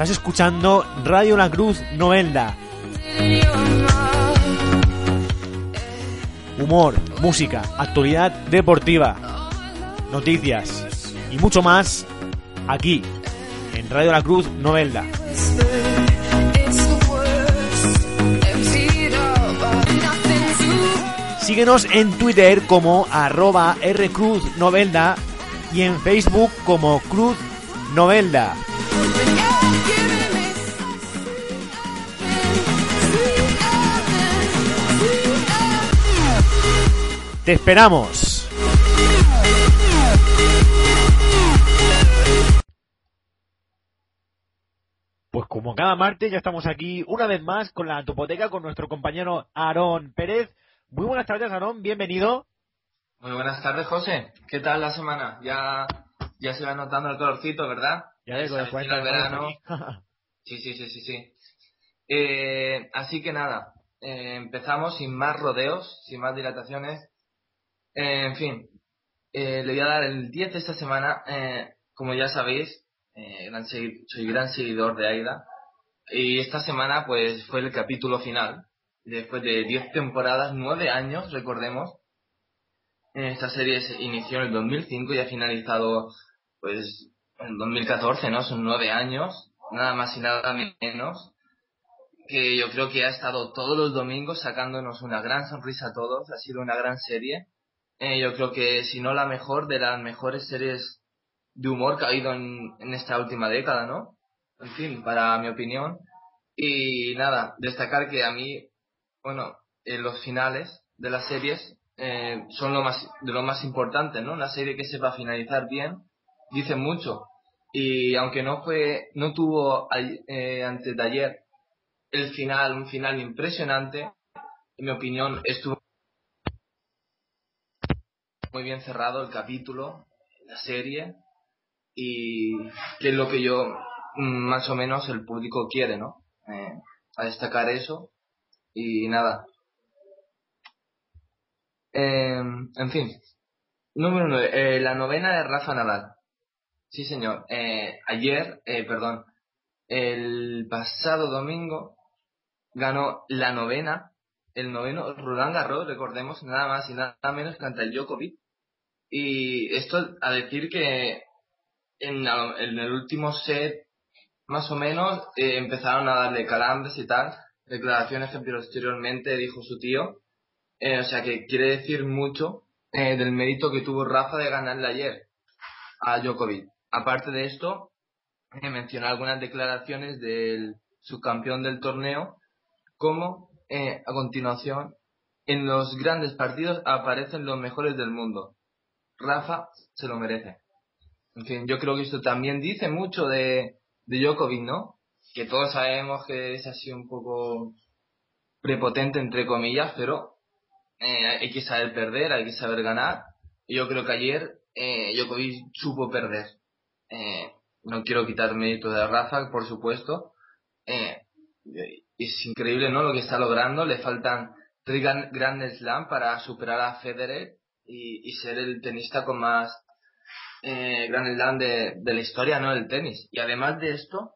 Estás escuchando Radio La Cruz Novelda. Humor, música, actualidad deportiva, noticias y mucho más aquí en Radio La Cruz Novelda. Síguenos en Twitter como arroba rcruznovelda y en Facebook como Cruz Novelda. Te esperamos. Pues como cada martes ya estamos aquí una vez más con la topoteca con nuestro compañero Aarón Pérez. Muy buenas tardes, Aarón, bienvenido. Muy buenas tardes, José. ¿Qué tal la semana? Ya, ya se va notando el colorcito, ¿verdad? Ya de el verano. Sí, sí, sí, sí, sí. Eh, así que nada, eh, empezamos sin más rodeos, sin más dilataciones. Eh, en fin, eh, le voy a dar el 10 de esta semana. Eh, como ya sabéis, eh, soy gran seguidor de Aida. Y esta semana, pues, fue el capítulo final. Después de 10 temporadas, 9 años, recordemos. Esta serie se inició en el 2005 y ha finalizado, pues, en 2014, ¿no? Son 9 años, nada más y nada menos. Que yo creo que ha estado todos los domingos sacándonos una gran sonrisa a todos. Ha sido una gran serie. Eh, yo creo que, si no la mejor, de las mejores series de humor que ha habido en, en esta última década, ¿no? En fin, para mi opinión. Y nada, destacar que a mí, bueno, en los finales de las series eh, son lo más, de lo más importante, ¿no? Una serie que sepa finalizar bien, dice mucho. Y aunque no fue, no tuvo eh, antes de ayer el final, un final impresionante, en mi opinión, estuvo muy bien cerrado el capítulo, la serie, y que es lo que yo, mm, más o menos, el público quiere, ¿no? Eh, a destacar eso, y nada. Eh, en fin, número 9, la novena de Rafa Nadal. Sí, señor. Eh, ayer, eh, perdón, el pasado domingo ganó la novena, el noveno Roland Garros, recordemos, nada más y nada menos que ante el Djokovic. Y esto a decir que en, en el último set, más o menos, eh, empezaron a darle calambres y tal, declaraciones que posteriormente dijo su tío. Eh, o sea que quiere decir mucho eh, del mérito que tuvo Rafa de ganarle ayer a Djokovic. Aparte de esto, eh, mencionar algunas declaraciones del subcampeón del torneo, como a continuación, en los grandes partidos aparecen los mejores del mundo. Rafa se lo merece. En fin, yo creo que esto también dice mucho de, de Djokovic, ¿no? Que todos sabemos que es así un poco prepotente, entre comillas, pero eh, hay que saber perder, hay que saber ganar. Y yo creo que ayer eh, Djokovic supo perder. Eh, no quiero quitar mérito de Rafa, por supuesto. Eh, es increíble, ¿no? Lo que está logrando. Le faltan tres gran- Grand Slam para superar a Federer y, ser el tenista con más eh, Grand Slam de, de la historia, ¿no? Del tenis. Y además de esto,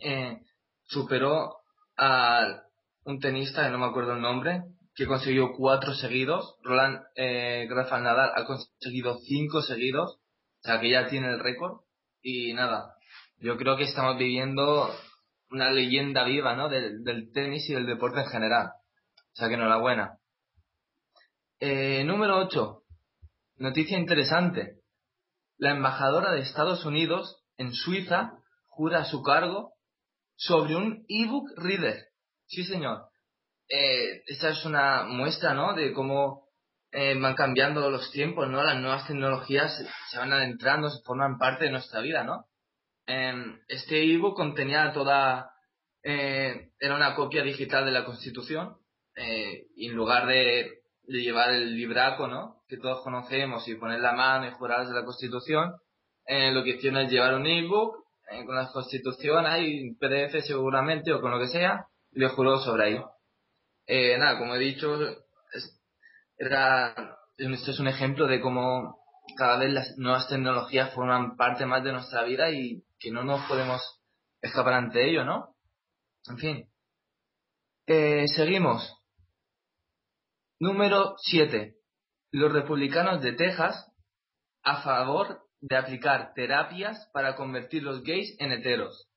eh, superó a un tenista, que no me acuerdo el nombre, que consiguió cuatro seguidos. Roland eh, Rafael Nadal ha conseguido cinco seguidos, o sea que ya tiene el récord. Y nada, yo creo que estamos viviendo una leyenda viva, ¿no? Del, del tenis y del deporte en general. O sea que enhorabuena. Eh, número 8. Noticia interesante. La embajadora de Estados Unidos en Suiza jura su cargo sobre un ebook reader. Sí, señor. Eh, esta es una muestra, ¿no? De cómo eh, van cambiando los tiempos, ¿no? Las nuevas tecnologías se van adentrando, se forman parte de nuestra vida, ¿no? Em, este ebook contenía toda, eh, era una copia digital de la Constitución, eh, y en lugar de, de, llevar el libraco, ¿no? Que todos conocemos y poner la mano y jurar de la Constitución, lo que hicieron es llevar un ebook con la Constitución, hay PDF seguramente o con lo que sea, y le juró sobre ahí. nada, como he dicho, era, esto es un ejemplo de cómo cada vez las nuevas tecnologías forman parte más de nuestra vida y que no nos podemos escapar ante ello, ¿no? En fin. Eh, seguimos. Número 7. Los republicanos de Texas a favor de aplicar terapias para convertir los gays en heteros.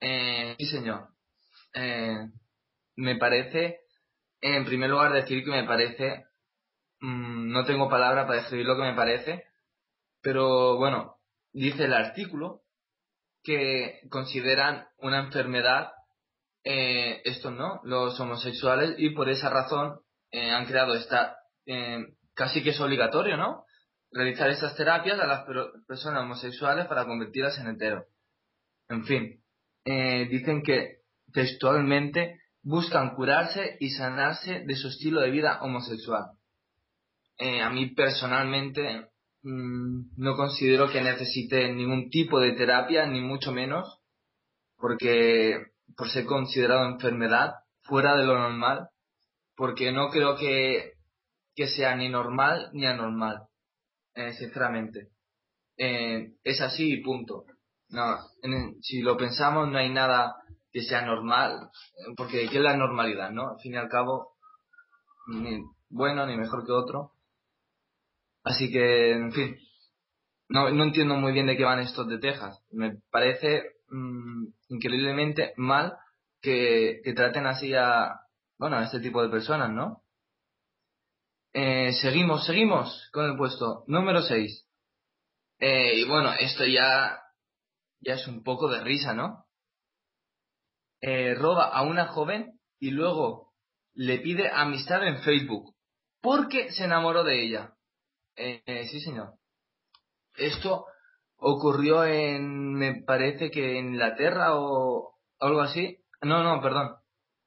Eh, sí, señor. Eh, me parece, en primer lugar, decir que me parece Mm, no tengo palabra para describir lo que me parece, pero bueno, dice el artículo que consideran una enfermedad eh, estos no, los homosexuales, y por esa razón eh, han creado esta, eh, casi que es obligatorio, ¿no? Realizar estas terapias a las personas homosexuales para convertirlas en heteros. En fin, dicen que textualmente buscan curarse y sanarse de su estilo de vida homosexual. Eh, a mí personalmente mm, no considero que necesite ningún tipo de terapia, ni mucho menos, porque por ser considerado enfermedad fuera de lo normal, porque no creo que, que sea ni normal ni anormal, eh, sinceramente. Eh, es así y punto. No, si lo pensamos no hay nada que sea normal, porque ¿qué es la normalidad, no? Al fin y al cabo, ni bueno ni mejor que otro. Así que, en fin, no, no entiendo muy bien de qué van estos de Texas. Me parece mm, increíblemente mal que, que, traten así a, bueno, a este tipo de personas, ¿no? Eh, seguimos, seguimos con el puesto número 6. Eh, y bueno, esto ya, ya es un poco de risa, ¿no? Eh, roba a una joven y luego le pide amistad en Facebook porque se enamoró de ella. Eh, sí, señor. Esto ocurrió en, me parece que en Inglaterra o algo así. No, no, perdón.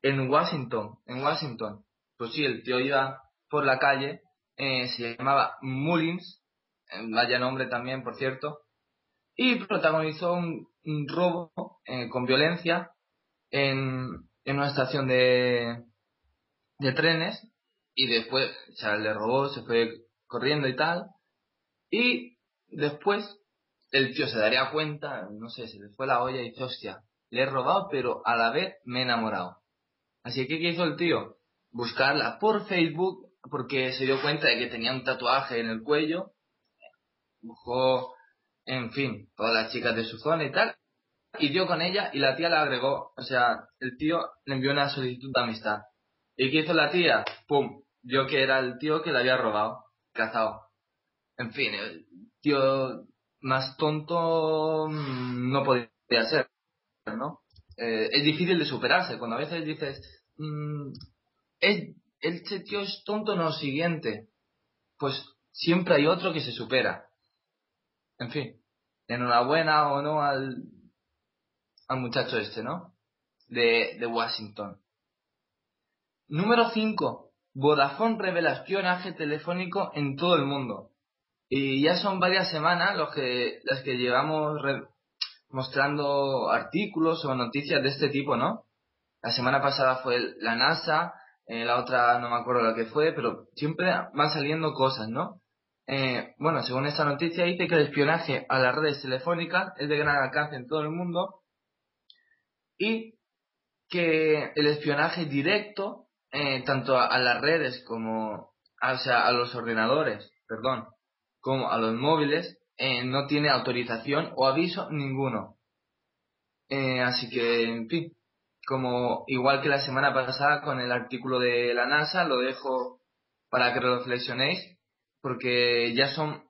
En Washington, en Washington. Pues sí, el tío iba por la calle, eh, se llamaba Mullins, eh, vaya nombre también, por cierto, y protagonizó un, robo con violencia en, en una estación de, de trenes y después, o sea, le robó, se fue corriendo y tal. Y después el tío se daría cuenta, no sé, se le fue la olla y dice, hostia, le he robado, pero a la vez me he enamorado. Así que, ¿qué hizo el tío? Buscarla por Facebook, porque se dio cuenta de que tenía un tatuaje en el cuello. Buscó, en fin, todas las chicas de su zona y tal. Y dio con ella y la tía la agregó. O sea, el tío le envió una solicitud de amistad. ¿Y qué hizo la tía? ¡Pum! Vio que era el tío que la había robado cazado. En fin, el tío más tonto mm, no podía ser, ¿no? Eh, es difícil de superarse. Cuando a veces dices, mmm, es, este tío es tonto, no siguiente. Pues siempre hay otro que se supera. En fin, enhorabuena o no al, al muchacho este, ¿no? De, de Washington. Número 5. Vodafone revela espionaje telefónico en todo el mundo. Y ya son varias semanas los que, las que llevamos mostrando artículos o noticias de este tipo, ¿no? La semana pasada fue la NASA, eh, la otra no me acuerdo la que fue, pero siempre van saliendo cosas, ¿no? Eh, bueno, según esta noticia dice que el espionaje a las redes telefónicas es de gran alcance en todo el mundo y que el espionaje directo eh, tanto a, las redes como, o sea, a los ordenadores, perdón, como a los móviles, eh, no tiene autorización o aviso ninguno. Eh, así que, en fin, como igual que la semana pasada con el artículo de la NASA, lo dejo para que reflexionéis, porque ya son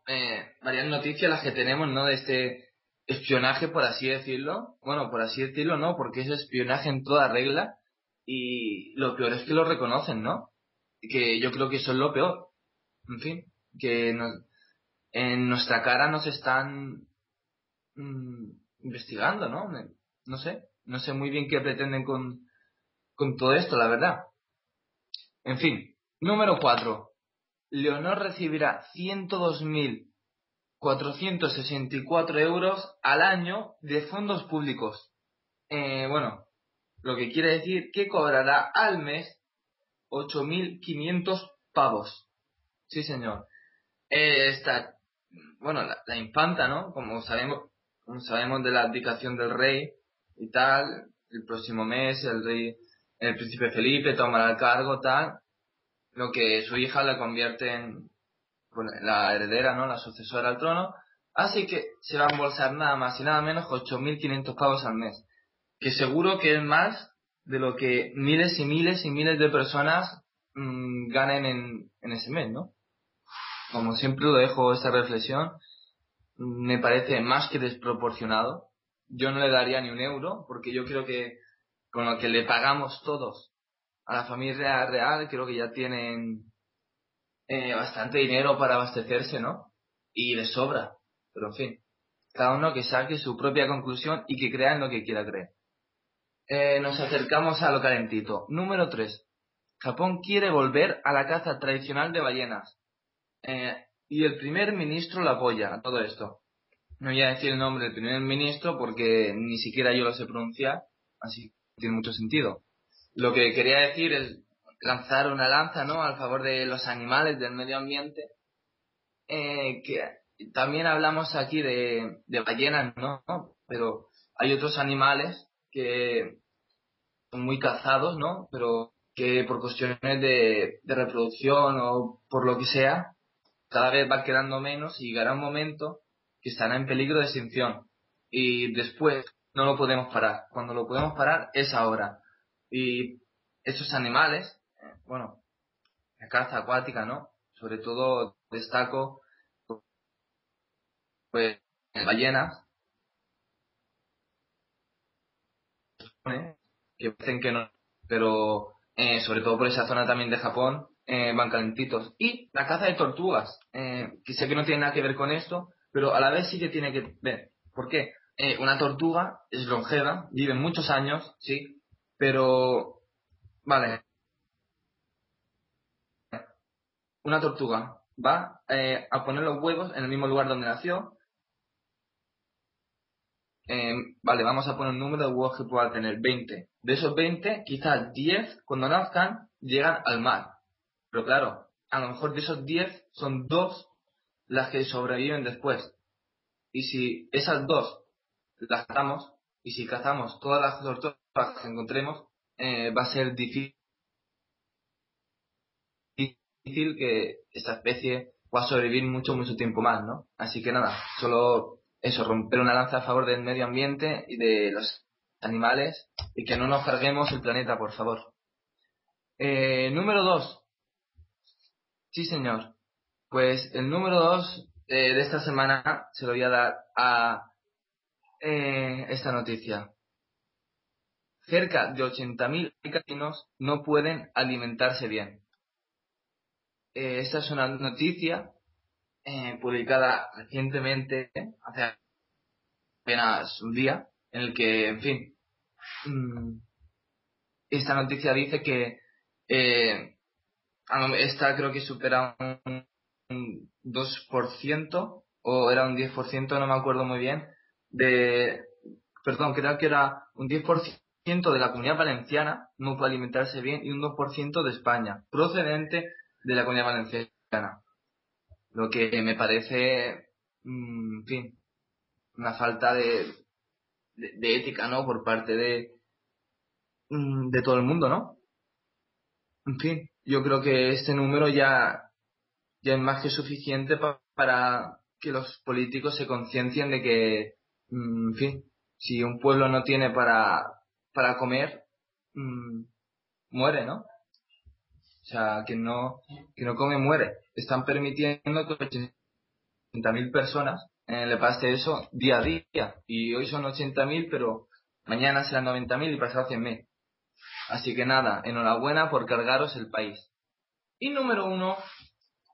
varias noticias las que tenemos, ¿no? De este espionaje, por así decirlo. Bueno, por así decirlo, no, porque es espionaje en toda regla y lo peor es que lo reconocen, ¿no? Que yo creo que eso es lo peor. en fin, que en nuestra cara nos están mm, investigando, ¿no? No sé, no sé muy bien qué pretenden con, con todo esto, la verdad. En fin, número 4. Leonor recibirá 102.464 euros al año de fondos públicos. Eh, bueno, lo que quiere decir que cobrará al mes 8.500 pavos. Sí, señor. Eh, bueno, la, infanta, ¿no? Como sabemos, como sabemos de la abdicación del rey y tal, el próximo mes el rey, el príncipe Felipe tomará el cargo, tal, lo que su hija la convierte en la heredera, ¿no? La sucesora al trono. Así que se va a embolsar nada más y nada menos 8.500 pavos al mes. Que seguro que es más de lo que miles y miles y miles de personas mm, ganen en, en ese mes, ¿no? Como siempre lo dejo esta reflexión, me parece más que desproporcionado. Yo no le daría ni un euro, porque yo creo que con lo que le pagamos todos a la familia real, creo que ya tienen eh, bastante dinero para abastecerse, ¿no? Y les sobra. Pero en fin, cada uno que saque su propia conclusión y que crea en lo que quiera creer. Eh, nos acercamos a lo calentito. Número 3. Japón quiere volver a la caza tradicional de ballenas. Eh, y el primer ministro lo apoya a todo esto. No voy a decir el nombre del primer ministro porque ni siquiera yo lo sé pronunciar, así que tiene mucho sentido. Lo que quería decir es lanzar una lanza, ¿no? Al favor de los animales, del medio ambiente. Eh, que también hablamos aquí de, ballenas, ¿no? Pero hay otros animales que son muy cazados, ¿no? Pero que por cuestiones de reproducción o por lo que sea, cada vez va quedando menos y llegará un momento que estará en peligro de extinción. Y después no lo podemos parar. Cuando lo podemos parar es ahora. Y esos animales, eh, bueno, la caza acuática, ¿no? Sobre todo destaco, pues, ballenas, que dicen que no, pero eh, sobre todo por esa zona también de Japón, eh, van calentitos. Y la caza de tortugas, eh, que sé que no tiene nada que ver con esto, pero a la vez sí que tiene que ver. ¿Por qué? Eh, una tortuga es longeva, vive muchos años, sí, pero... Vale. Una tortuga va a poner los huevos en el mismo lugar donde nació. vale, vamos a poner un número de huevos que pueda tener, 20. De esos 20, quizás 10, cuando nazcan, llegan al mar. Pero claro, a lo mejor de esos 10 son dos las que sobreviven después. Y si esas dos las cazamos, y si cazamos todas las tortugas que encontremos, eh, va a ser difícil que esta especie pueda sobrevivir mucho, mucho tiempo más, ¿no? Así que nada, solo eso, romper una lanza a favor del medio ambiente y de los animales y que no nos carguemos el planeta, por favor. Eh, número dos, Sí, señor. Pues el número dos eh, de esta semana se lo voy a dar a eh, esta noticia. Cerca de 80.000 casinos no pueden alimentarse bien. Eh, esta es una noticia publicada recientemente, hace apenas un día, en el que, en fin, mm, esta noticia dice que esta creo que supera un, 2% o era un 10%, no me acuerdo muy bien, de, perdón, creo que era un 10% de la comunidad valenciana no puede alimentarse bien y un 2% de España, procedente de la comunidad valenciana. Lo que me parece, mm, en fin, una falta de, de, ética, ¿no? Por parte de, mm, de todo el mundo, ¿no? En fin, yo creo que este número ya, ya es más que suficiente para que los políticos se conciencien de que, mm, en fin, si un pueblo no tiene para, para comer, mm, muere, ¿no? O sea, que no, que no come, muere. Están permitiendo que 80.000 personas eh, le pase eso día a día. Y hoy son 80.000, pero mañana serán 90.000 y pasado 100.000. Así que nada, enhorabuena por cargaros el país. Y número uno,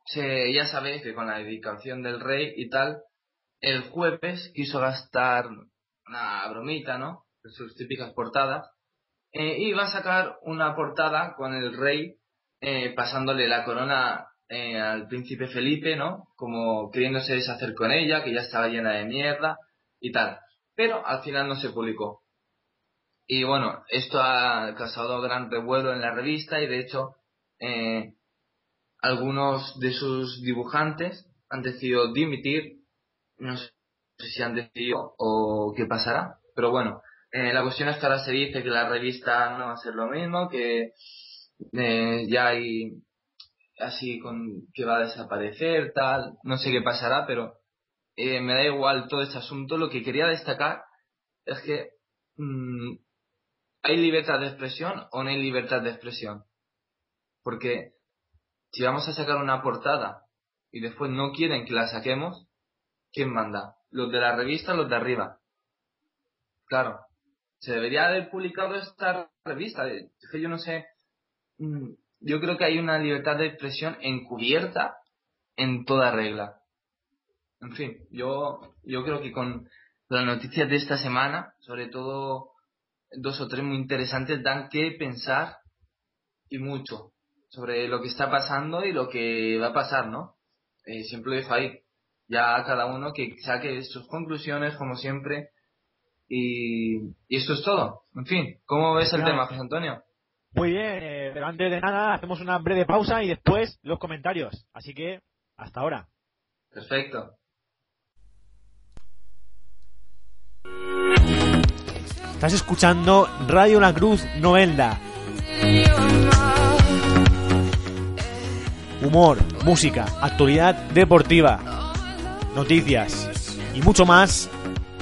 se, ya sabéis que con la dedicación del rey y tal, el jueves quiso gastar una bromita, ¿no? Sus típicas portadas. Eh, y va a sacar una portada con el rey eh, pasándole la corona eh, al príncipe Felipe, ¿no? Como queriéndose deshacer con ella, que ya estaba llena de mierda y tal. Pero al final no se publicó. Y bueno, esto ha causado gran revuelo en la revista y de hecho eh, algunos de sus dibujantes han decidido dimitir. No sé si han decidido o qué pasará. Pero bueno, eh, la cuestión es que ahora se dice que la revista no va a ser lo mismo, que eh, ya hay así con que va a desaparecer, tal. No sé qué pasará, pero eh, me da igual todo este asunto. Lo que quería destacar es que mm, ¿hay libertad de expresión o no hay libertad de expresión? Porque si vamos a sacar una portada y después no quieren que la saquemos, ¿quién manda? ¿Los de la revista o los de arriba? Claro, se debería haber publicado esta revista. Es que yo no sé. Mm, yo creo que hay una libertad de expresión encubierta en toda regla. En fin, yo, yo creo que con las noticias de esta semana, sobre todo dos o tres muy interesantes, dan que pensar y mucho sobre lo que está pasando y lo que va a pasar, ¿no? Eh, siempre lo dejo ahí. Ya cada uno que saque sus conclusiones, como siempre. Y, y esto es todo. En fin, ¿cómo ves el tema, José Antonio? Muy bien, eh, pero antes de nada hacemos una breve pausa y después los comentarios. Así que, hasta ahora. Perfecto. Estás escuchando Radio La Cruz Novelda. Humor, música, actualidad deportiva, noticias y mucho más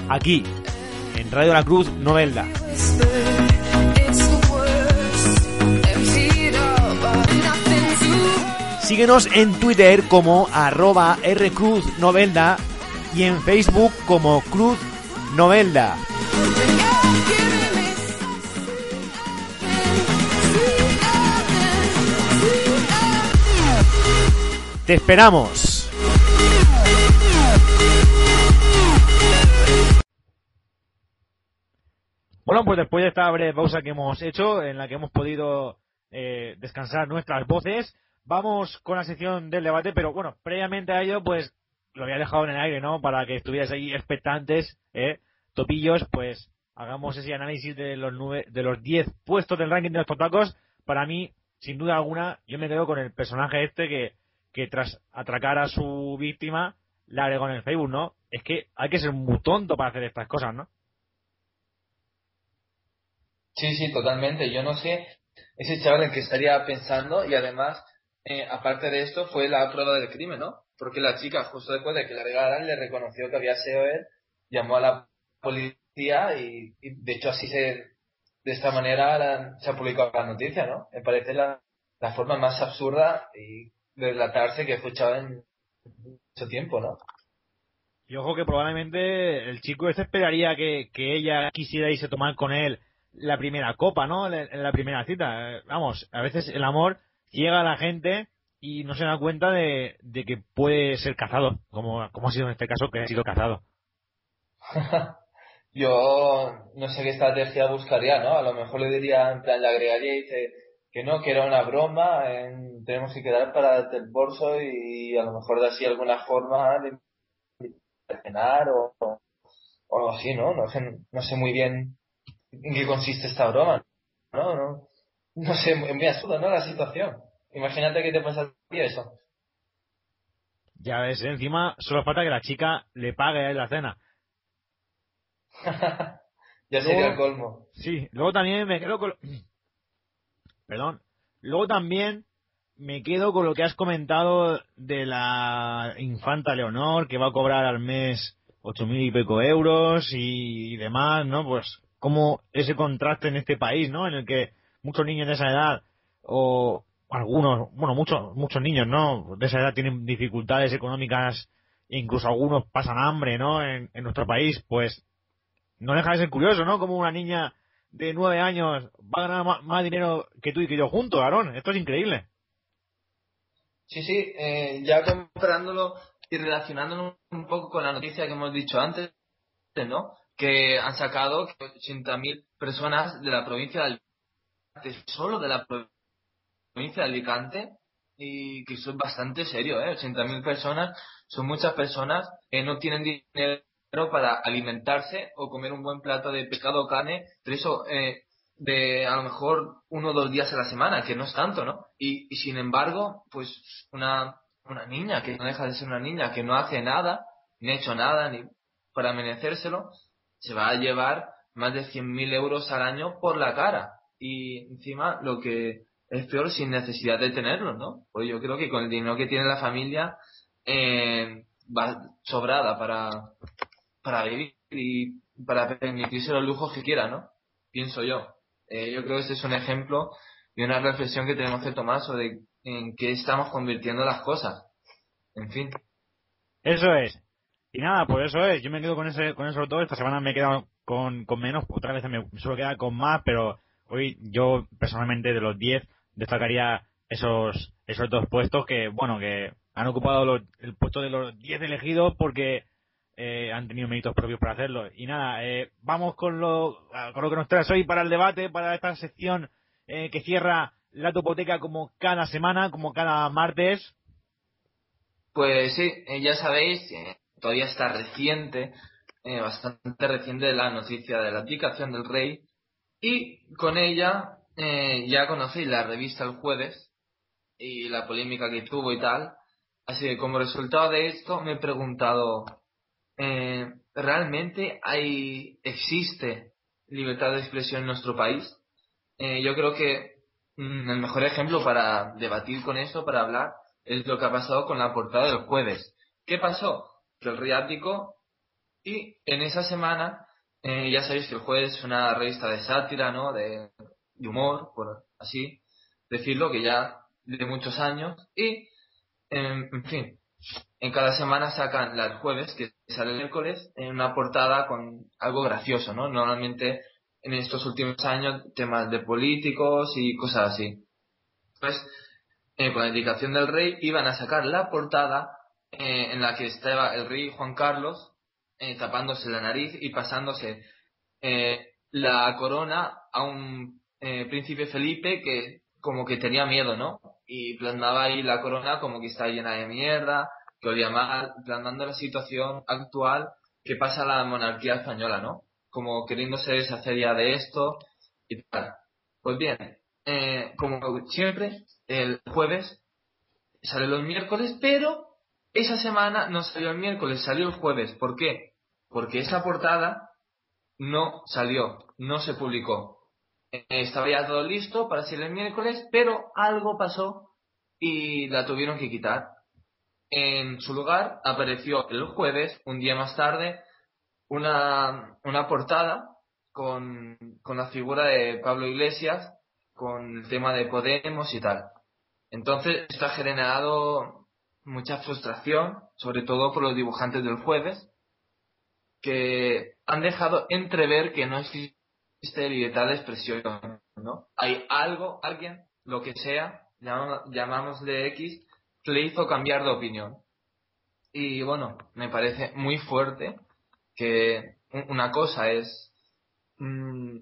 aquí en Radio La Cruz Novelda. Síguenos en Twitter como arroba rcruznovelda y en Facebook como Cruz Novelda. Te esperamos. Bueno, pues después de esta breve pausa que hemos hecho, en la que hemos podido eh, descansar nuestras voces, vamos con la sección del debate, pero bueno, previamente a ello, pues lo había dejado en el aire, ¿no? Para que estuvierais ahí expectantes, ¿eh? Topillos, pues hagamos ese análisis de los nueve, de los 10 puestos del ranking de los potacos. Para mí, sin duda alguna, yo me quedo con el personaje este que, que tras atracar a su víctima, la agregó en el Facebook, ¿no? Es que hay que ser muy tonto para hacer estas cosas, ¿no? Sí, sí, totalmente. Yo no sé ese chaval en que estaría pensando y además, eh, aparte de esto, fue la prueba del crimen, ¿no? Porque la chica, justo después de que la regaran, le reconoció que había sido él, llamó a la policía y, de hecho así se, de esta manera se ha publicado la noticia, ¿no? Me parece la, forma más absurda y relatarse que he escuchado en mucho tiempo, ¿no? Y ojo que probablemente el chico este esperaría que, que ella quisiera irse a tomar con él la primera copa, ¿no? En la primera cita. Vamos, a veces el amor llega a la gente y no se da cuenta de, de que puede ser cazado, como, como ha sido en este caso que ha sido cazado. Yo no sé qué estrategia buscaría, ¿no? A lo mejor le diría, en plan, le agregaría y dice que no, que era una broma, tenemos que quedar para el bolso y a lo mejor de así alguna forma de cenar o, o algo así, ¿no? No sé, no sé muy bien en qué consiste esta broma, ¿no? No, no sé, me asusta, ¿no? La situación. Imagínate que te pasa eso. Ya ves, encima solo falta que la chica le pague la cena. ya sería el colmo. Sí, luego también me quedo con... Perdón. Luego también me quedo con lo que has comentado de la infanta Leonor, que va a cobrar al mes ocho mil y pico euros y, demás, ¿no? Pues como ese contraste en este país, ¿no? En el que muchos niños de esa edad o algunos, bueno, muchos, muchos niños, ¿no? De esa edad tienen dificultades económicas, incluso algunos pasan hambre, ¿no? En, en nuestro país, pues no deja de ser curioso, ¿no? Como una niña de nueve años va a ganar más, dinero que tú y que yo juntos, Aarón. Esto es increíble. Sí, sí, eh, ya comparándolo y relacionándolo un poco con la noticia que hemos dicho antes, ¿no? Que han sacado 80.000 personas de la provincia de Alicante, solo de la provincia de Alicante, y que eso es bastante serio, ¿eh? 80.000 personas, son muchas personas que no tienen dinero para alimentarse o comer un buen plato de pescado o carne, pero eso eh, de a lo mejor uno o dos días a la semana, que no es tanto, ¿no? Y, sin embargo, pues una, una niña, que no deja de ser una niña, que no hace nada, ni ha hecho nada, ni para merecérselo, se va a llevar más de 100.000 euros al año por la cara. Y encima lo que es peor sin necesidad de tenerlo, ¿no? Pues yo creo que con el dinero que tiene la familia eh, va sobrada para, para vivir y para permitirse los lujos que quiera, ¿no? Pienso yo. Eh, yo creo que este es un ejemplo y una reflexión que tenemos que tomar sobre en qué estamos convirtiendo las cosas. En fin. Eso es. Y nada, pues eso es. Yo me quedo con ese, con esos dos. Esta semana me he quedado con, con menos. Otra vez me suelo quedar con más, pero hoy yo personalmente de los 10 destacaría esos, esos dos puestos que, bueno, que han ocupado el puesto de los 10 elegidos porque eh, han tenido méritos propios para hacerlo. Y nada, eh, vamos con lo, con lo que nos traes hoy para el debate, para esta sección eh, que cierra la topoteca como cada semana, como cada martes. Pues sí, ya sabéis, todavía está reciente, bastante reciente la noticia de la aplicación del rey y con ella ya conocéis la revista el jueves y la polémica que tuvo y tal. Así que como resultado de esto me he preguntado, eh, ¿realmente hay, existe libertad de expresión en nuestro país? Eh, yo creo que mm, el mejor ejemplo para debatir con esto, para hablar, es lo que ha pasado con la portada del jueves. ¿Qué pasó? Que el rey y en esa semana, eh, ya sabéis que el jueves es una revista de sátira, ¿no? De, humor, por así decirlo, que ya de muchos años, y, en fin, en cada semana sacan el jueves, que sale el miércoles, en una portada con algo gracioso, ¿no? Normalmente en estos últimos años temas de políticos y cosas así. Pues eh, con la indicación del rey iban a sacar la portada eh, en la que estaba el rey Juan Carlos eh, tapándose la nariz y pasándose la corona a un príncipe Felipe que como que tenía miedo, ¿no? Y plasmaba ahí la corona como que está llena de mierda, que olía mal, planteando la situación actual que pasa la monarquía española, ¿no? Como queriéndose deshacer ya de esto y tal. Pues bien, eh, como siempre, el jueves sale los miércoles, pero esa semana no salió el miércoles, salió el jueves. ¿Por qué? Porque esa portada no salió, no se publicó. Eh, estaba ya todo listo para salir el miércoles, pero algo pasó y la tuvieron que quitar. En su lugar apareció el jueves, un día más tarde, una, una portada con, con la figura de Pablo Iglesias, con el tema de Podemos y tal. Entonces, esto ha generado mucha frustración, sobre todo por los dibujantes del jueves, que han dejado entrever que no existe libertad de expresión, ¿no? Hay algo, alguien, lo que sea, llamamos, de X, le hizo cambiar de opinión. Y bueno, me parece muy fuerte que una cosa es, mm,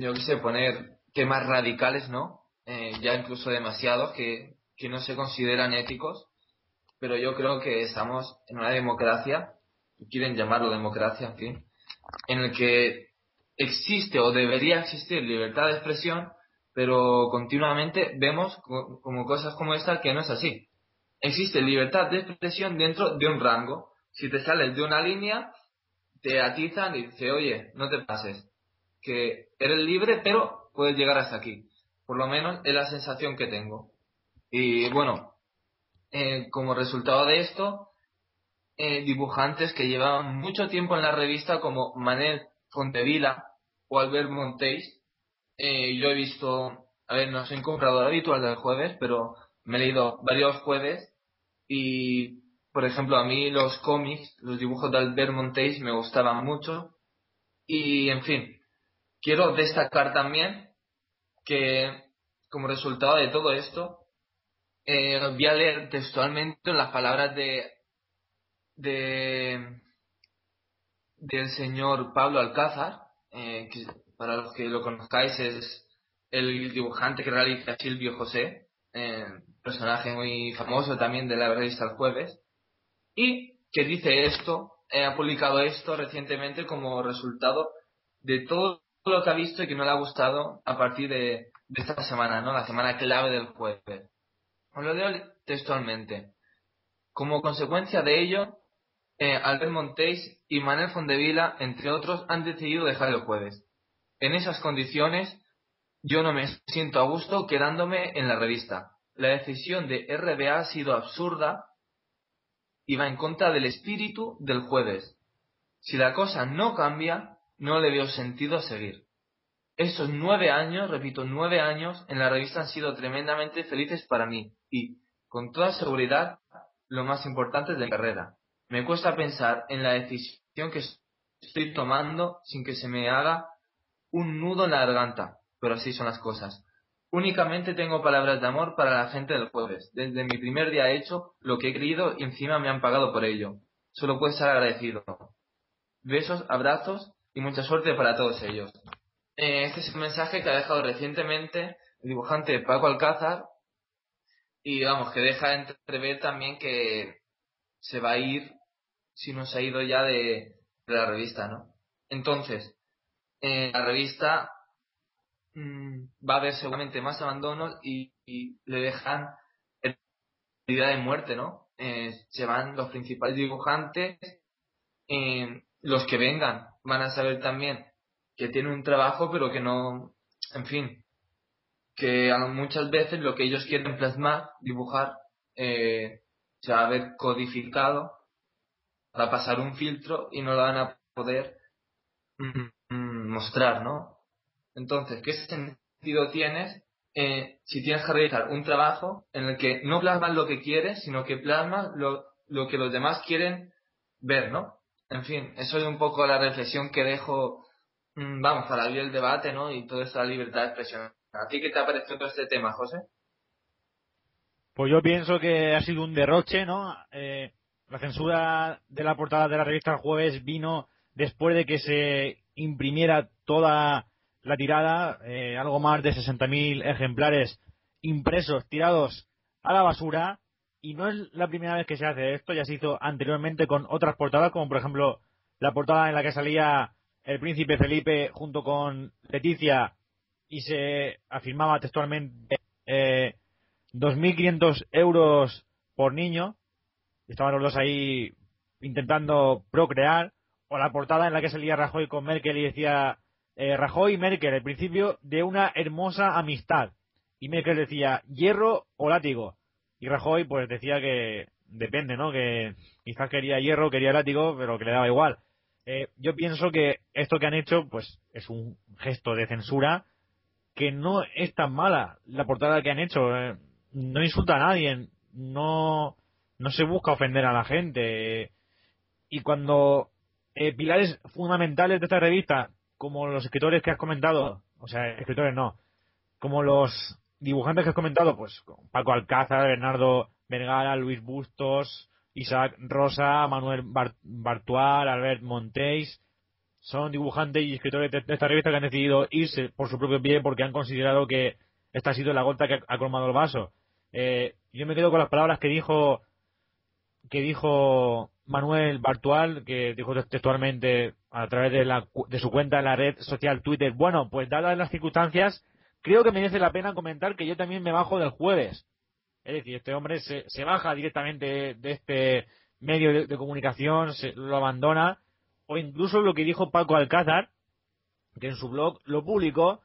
yo quise poner temas radicales, ¿no? Eh, ya incluso demasiados que, que no se consideran éticos, pero yo creo que estamos en una democracia, quieren llamarlo democracia, en fin, en el que existe o debería existir libertad de expresión, pero continuamente vemos como cosas como esta que no es así existe libertad de expresión dentro de un rango. Si te sales de una línea, te atizan y dicen, oye, no te pases, que eres libre, pero puedes llegar hasta aquí. Por lo menos es la sensación que tengo. Y bueno, eh, como resultado de esto, eh, dibujantes que llevaban mucho tiempo en la revista como Manel Fontevila o Albert Montéis, eh, yo he visto, a ver, no soy un comprador habitual del jueves, pero me he leído varios jueves y, por ejemplo, a mí los cómics, los dibujos de Albert Montes me gustaban mucho. Y, en fin, quiero destacar también que, como resultado de todo esto, Eh, voy a leer textualmente las palabras de, de del señor Pablo Alcázar, eh, que para los que lo conozcáis es el dibujante que realiza Silvio José, eh, personaje muy famoso también de la revista El Jueves, y que dice esto, eh, ha publicado esto recientemente como resultado de todo lo que ha visto y que no le ha gustado a partir de, esta semana, ¿no? La semana clave del jueves. Os lo leo textualmente. Como consecuencia de ello, eh, Albert Montéis y Manuel Fondevila, entre otros, han decidido dejar el jueves. En esas condiciones, yo no me siento a gusto quedándome en la revista. La decisión de RBA ha sido absurda y va en contra del espíritu del jueves. Si la cosa no cambia, no le veo sentido a seguir. Esos nueve años, repito, nueve años en la revista han sido tremendamente felices para mí y, con toda seguridad, lo más importante de mi carrera. Me cuesta pensar en la decisión que estoy tomando sin que se me haga un nudo en la garganta, pero así son las cosas. Únicamente tengo palabras de amor para la gente del jueves. Desde mi primer día he hecho lo que he querido y encima me han pagado por ello. Solo puedo estar agradecido. Besos, abrazos y mucha suerte para todos ellos. Eh, este es un mensaje que ha dejado recientemente el dibujante Paco Alcázar y vamos, que deja entrever también que se va a ir si no se ha ido ya de, la revista, ¿no? Entonces, en la revista mm, va a haber seguramente más abandonos y, le dejan idea de muerte, ¿no? Eh, se van los principales dibujantes, eh, los que vengan van a saber también que tienen un trabajo pero que no, en fin, que muchas veces lo que ellos quieren plasmar, dibujar, eh, se va a ver codificado va a pasar un filtro y no lo van a poder mm, mm, mostrar, ¿no? Entonces, ¿qué sentido tienes eh, si tienes que realizar un trabajo en el que no plasmas lo que quieres, sino que plasmas lo, que los demás quieren ver, ¿no? En fin, eso es un poco la reflexión que dejo, mm, vamos, para abrir el debate, ¿no? Y toda esta libertad de expresión. ¿A ti qué te ha parecido todo este tema, José? Pues yo pienso que ha sido un derroche, ¿no? Eh, la censura de la portada de la revista El Jueves vino después de que se imprimiera toda la tirada, eh, algo más de 60.000 ejemplares impresos, tirados a la basura. Y no es la primera vez que se hace esto, ya se hizo anteriormente con otras portadas, como por ejemplo la portada en la que salía el príncipe Felipe junto con Leticia y se afirmaba textualmente eh, 2.500 euros por niño, estaban los dos ahí intentando procrear, o la portada en la que salía Rajoy con Merkel y decía eh, Rajoy y Merkel, el principio de una hermosa amistad. Y Merkel decía hierro o látigo. Y Rajoy pues decía que depende, ¿no? Que quizás quería hierro, quería látigo, pero que le daba igual. Eh, yo pienso que esto que han hecho pues es un gesto de censura que no es tan mala la portada que han hecho. Eh, no insulta a nadie, no no se busca ofender a la gente. Y cuando pilares fundamentales de esta revista, como los escritores que has comentado, o sea, escritores no, como los dibujantes que has comentado, pues Paco Alcázar, Bernardo Vergara, Luis Bustos, Isaac Rosa, Manuel Bartual, Albert Montéis, son dibujantes y escritores de, esta revista que han decidido irse por su propio pie porque han considerado que esta ha sido la gota que ha colmado el vaso. Eh, yo me quedo con las palabras que dijo que dijo Manuel Bartual, que dijo textualmente a través de, la, de su cuenta en la red social Twitter, bueno, pues dadas las circunstancias, creo que merece la pena comentar que yo también me bajo del jueves. Es decir, este hombre se, baja directamente de este medio de, comunicación, se, lo abandona, o incluso lo que dijo Paco Alcázar, que en su blog lo publicó,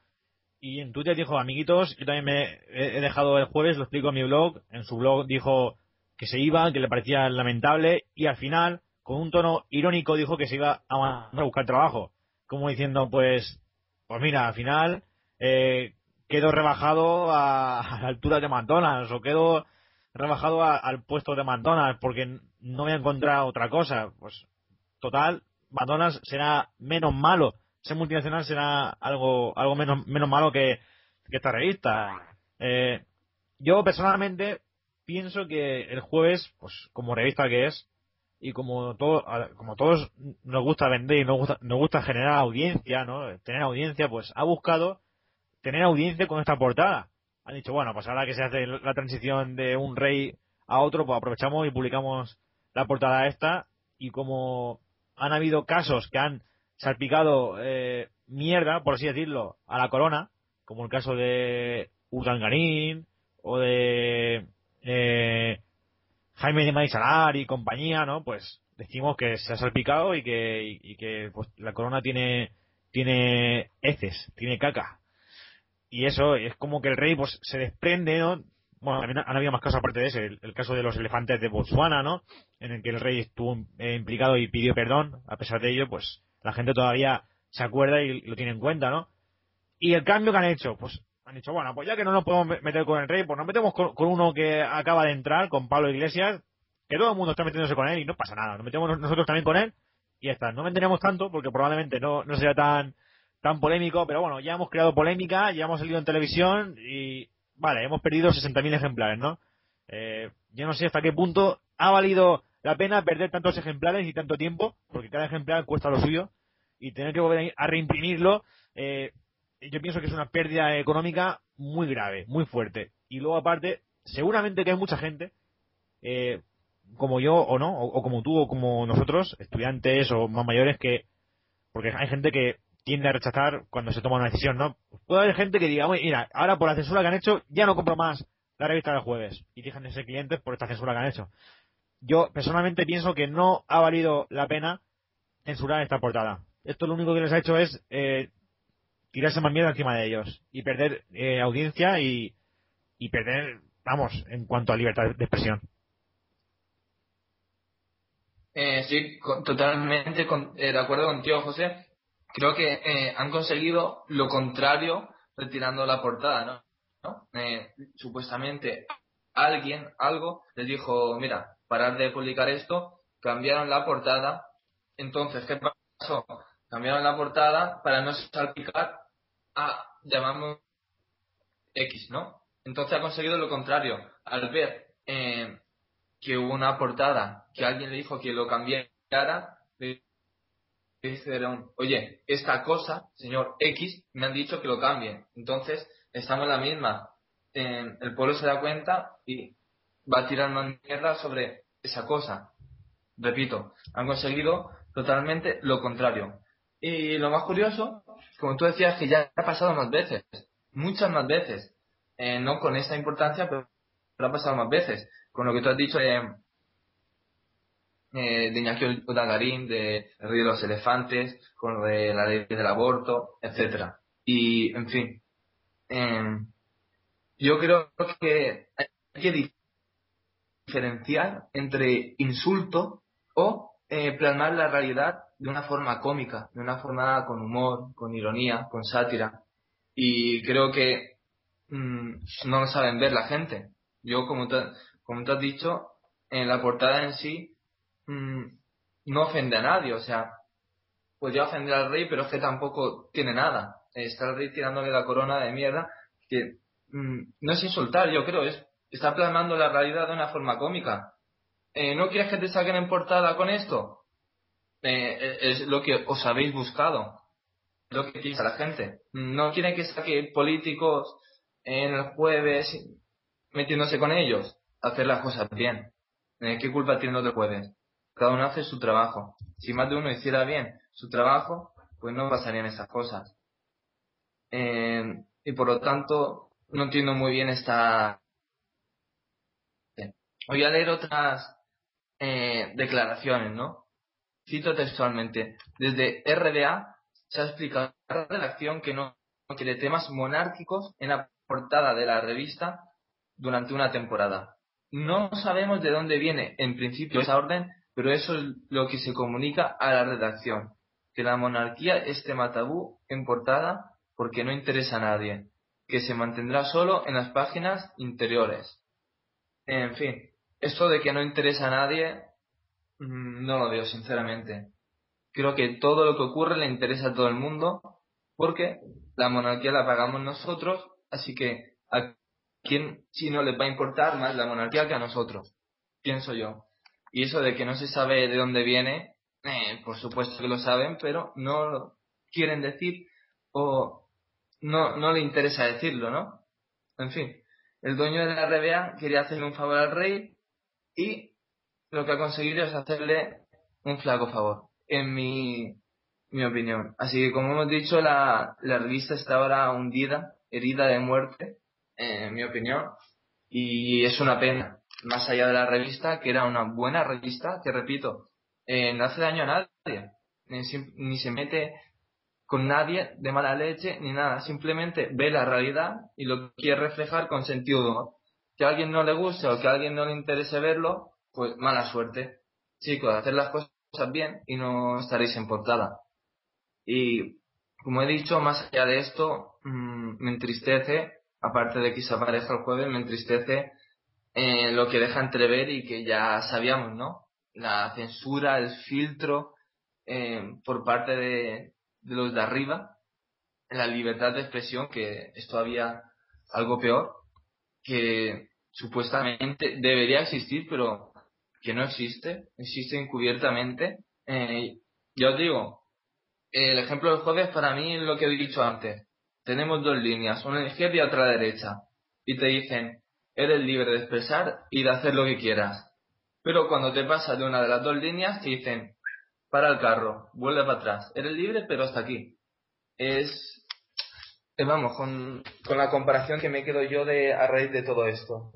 y en Twitter dijo, amiguitos, yo también me he dejado el jueves, lo explico en mi blog, en su blog dijo, que se iba, que le parecía lamentable y al final, con un tono irónico, dijo que se iba a, buscar trabajo. Como diciendo, pues, pues mira, al final eh, quedo rebajado a, la altura de McDonald's o quedo rebajado al puesto de McDonald's porque no voy a encontrar otra cosa. Pues, total, McDonald's será menos malo. Ser multinacional será algo, algo menos, menos malo que, esta revista. Eh, yo personalmente pienso que el jueves, pues como revista que es, y como todo, como todos nos gusta vender y nos gusta, nos gusta generar audiencia, ¿no? Tener audiencia, pues ha buscado tener audiencia con esta portada. Han dicho, bueno, pues ahora que se hace la transición de un rey a otro, pues aprovechamos y publicamos la portada esta y como han habido casos que han salpicado eh, mierda, por así decirlo, a la corona, como el caso de Urdangarín o de eh, Jaime de Maizalar y compañía, ¿no? Pues decimos que se ha salpicado y que, y, que pues, la corona tiene, tiene heces, tiene caca. Y eso es como que el rey pues se desprende, ¿no? Bueno, también han habido más casos aparte de ese, el, caso de los elefantes de Botswana, ¿no? En el que el rey estuvo eh, implicado y pidió perdón, a pesar de ello, pues la gente todavía se acuerda y lo tiene en cuenta, ¿no? Y el cambio que han hecho, pues han dicho, bueno, pues ya que no nos podemos meter con el rey, pues nos metemos con, uno que acaba de entrar, con Pablo Iglesias, que todo el mundo está metiéndose con él y no pasa nada, nos metemos nosotros también con él y ya está. No meteremos tanto porque probablemente no, no sea tan, tan polémico, pero bueno, ya hemos creado polémica, ya hemos salido en televisión y, vale, hemos perdido 60.000 ejemplares, ¿no? Eh, yo no sé hasta qué punto ha valido la pena perder tantos ejemplares y tanto tiempo, porque cada ejemplar cuesta lo suyo, y tener que volver a reimprimirlo, eh, yo pienso que es una pérdida económica muy grave, muy fuerte. Y luego aparte, seguramente que hay mucha gente, eh, como yo o no, o, como tú o como nosotros, estudiantes o más mayores, que, porque hay gente que tiende a rechazar cuando se toma una decisión, ¿no? Puede haber gente que diga, mira, ahora por la censura que han hecho, ya no compro más la revista del jueves. Y dejan de ser clientes por esta censura que han hecho. Yo personalmente pienso que no ha valido la pena censurar esta portada. Esto lo único que les ha hecho es eh, tirarse más miedo encima de ellos y perder eh, audiencia y, y perder, vamos, en cuanto a libertad de expresión. Eh, sí, totalmente eh, de acuerdo contigo, José. Creo que eh, han conseguido lo contrario retirando la portada, ¿no? supuestamente alguien, algo, les dijo, mira, parar de publicar esto, cambiaron la portada. Entonces, ¿qué pasó? Cambiaron la portada para no salpicar a, llamamos X, ¿no? Entonces ha conseguido lo contrario. Al ver eh, que hubo una portada que alguien le dijo que lo cambiara, le dijeron, oye, esta cosa, señor X, me han dicho que lo cambie. Entonces, estamos en la misma. el pueblo se da cuenta y va a tirar más mierda sobre esa cosa. Repito, han conseguido totalmente lo contrario. Y lo más curioso, como tú decías, que ya ha pasado más veces, muchas más veces. Eh, no con esta importancia, pero, ha pasado más veces. Con lo que tú has dicho de, eh, de Iñaki de Río de los Elefantes, con la ley del aborto, etcétera Y, en fin, em, yo creo que hay que diferenciar entre insulto o eh, plasmar la realidad de una forma cómica, de una forma con humor, con ironía, con sátira. Y creo que mm, no lo saben ver la gente. Yo, como te, como has dicho, en la portada en sí mm, no ofende a nadie. O sea, podría ofender al rey, pero es tampoco tiene nada. Está el rey tirándole la corona de mierda, que mm, no es insultar, yo creo, es está plasmando la realidad de una forma cómica. Eh, ¿No quieres que te saquen en portada con esto? Eh, es lo que os habéis buscado, lo que piensa la gente. No quieren que saque políticos en el jueves metiéndose con ellos, hacer las cosas bien. Eh, ¿Qué culpa tienen los de jueves? Cada uno hace su trabajo. Si más de uno hiciera bien su trabajo, pues no pasarían esas cosas. Eh, y por lo tanto, no entiendo muy bien esta... Voy a leer otras declaraciones, ¿no? Cito textualmente, desde RDA se ha explicado a la redacción que no quiere temas monárquicos en la portada de la revista durante una temporada. No sabemos de dónde viene en principio esa orden, pero eso es lo que se comunica a la redacción, que la monarquía es tema tabú en portada porque no interesa a nadie, que se mantendrá solo en las páginas interiores. En fin, esto de que no interesa a nadie no lo veo, sinceramente. Creo que todo lo que ocurre le interesa a todo el mundo porque la monarquía la pagamos nosotros, así que ¿quién si no les va a importar más la monarquía que a nosotros? Pienso yo. Y eso de que no se sabe de dónde viene, eh, por supuesto que lo saben, pero no lo quieren decir o no, no le interesa decirlo, ¿no? En fin, el dueño de la RBA quería hacerle un favor al rey y lo que ha conseguido es hacerle un flaco favor, en mi, mi opinión. Así que, como hemos dicho, la, la revista está ahora hundida, herida de muerte, en mi opinión, y es una pena. Más allá de la revista, que era una buena revista, que repito, eh, no hace daño a nadie, ni, se mete con nadie de mala leche ni nada, simplemente ve la realidad y lo quiere reflejar con sentido humor. Que a alguien no le guste o que a alguien no le interese verlo, pues mala suerte. Chicos, hacer las cosas bien y no estaréis en portada. Y como he dicho, más allá de esto, mm, me entristece, aparte de que se aparezca el jueves, me entristece eh, lo que deja entrever y que ya sabíamos, ¿no? La censura, el filtro eh, por parte de, de los de arriba, la libertad de expresión, que es todavía algo peor, que supuestamente debería existir, pero que no existe, existe encubiertamente. Eh, ya os digo, el ejemplo del jueves para mí es lo que he dicho antes. Tenemos dos líneas, una izquierda y otra derecha. Y te dicen, eres libre de expresar y de hacer lo que quieras. Pero cuando te pasas de una de las dos líneas, te dicen, para el carro, vuelve para atrás. Eres libre, pero hasta aquí. Es, eh, vamos, con, con la comparación que me quedo yo de a raíz de todo esto.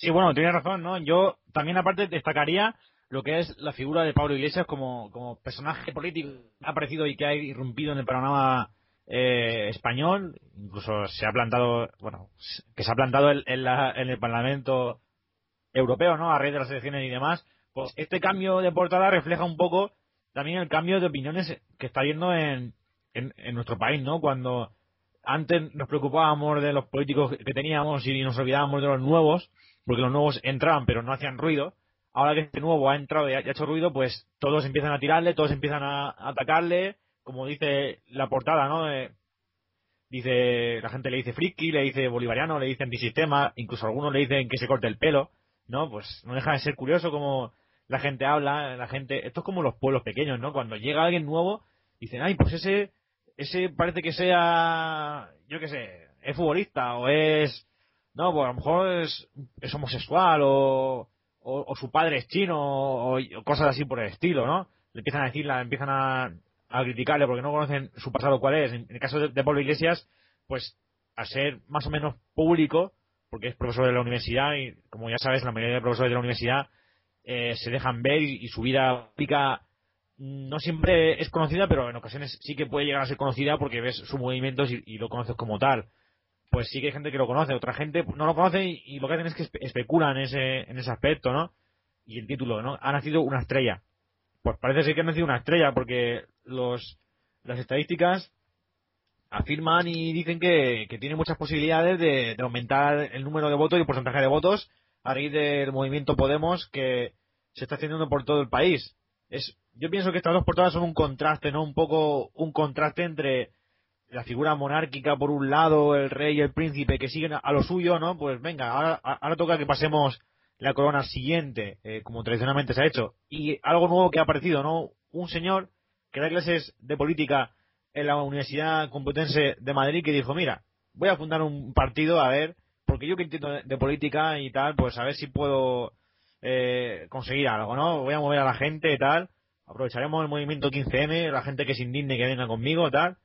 Sí, bueno, tienes razón, ¿no? Yo también aparte destacaría lo que es la figura de Pablo Iglesias como, como personaje político que ha aparecido y que ha irrumpido en el panorama eh, español, incluso se ha plantado, bueno, que se ha plantado en, en, el Parlamento Europeo, ¿no? A raíz de las elecciones y demás. Pues este cambio de portada refleja un poco también el cambio de opiniones que está habiendo en, en, en nuestro país, ¿no? Cuando antes nos preocupábamos de los políticos que teníamos y nos olvidábamos de los nuevos, porque los nuevos entraban pero no hacían ruido. Ahora que este nuevo ha entrado y ha hecho ruido, pues todos empiezan a tirarle, todos empiezan a atacarle, como dice la portada, ¿no? dice, la gente le dice friki, le dice bolivariano, le dice antisistema, incluso algunos le dicen que se corte el pelo, ¿no? Pues no deja de ser curioso como la gente habla, la gente, esto es como los pueblos pequeños, ¿no? Cuando llega alguien nuevo, dicen, ay, pues ese, ese parece que sea, yo qué sé, es futbolista o es no, pues a lo mejor es, es homosexual o, o, su padre es chino o, cosas así por el estilo, ¿no? Le empiezan a decir, la, empiezan a, a criticarle porque no conocen su pasado cuál es. En, el caso de, Pablo Iglesias, pues a ser más o menos público, porque es profesor de la universidad y como ya sabes, la mayoría de profesores de la universidad eh, se dejan ver y, su vida pública no siempre es conocida, pero en ocasiones sí que puede llegar a ser conocida porque ves sus movimientos y lo conoces como tal pues sí que hay gente que lo conoce, otra gente no lo conoce y, lo que hacen es que especulan en ese, en ese aspecto, ¿no? Y el título, ¿no? Ha nacido una estrella. Pues parece ser que ha nacido una estrella porque los, las estadísticas afirman y dicen que, que tiene muchas posibilidades de, aumentar el número de votos y el porcentaje de votos a raíz del movimiento Podemos que se está haciendo por todo el país. Es, yo pienso que estas dos portadas son un contraste, ¿no? Un poco un contraste entre la figura monárquica por un lado, el rey y el príncipe que siguen a lo suyo, ¿no? Pues venga, ahora, ahora toca que pasemos la corona siguiente, eh, como tradicionalmente se ha hecho. Y algo nuevo que ha aparecido, ¿no? Un señor que da clases de política en la Universidad Complutense de Madrid que dijo, mira, voy a fundar un partido, a ver, porque yo que entiendo de, política y tal, pues a ver si puedo eh, conseguir algo, ¿no? Voy a mover a la gente y tal. Aprovecharemos el movimiento 15M, la gente que se indigne que venga conmigo, tal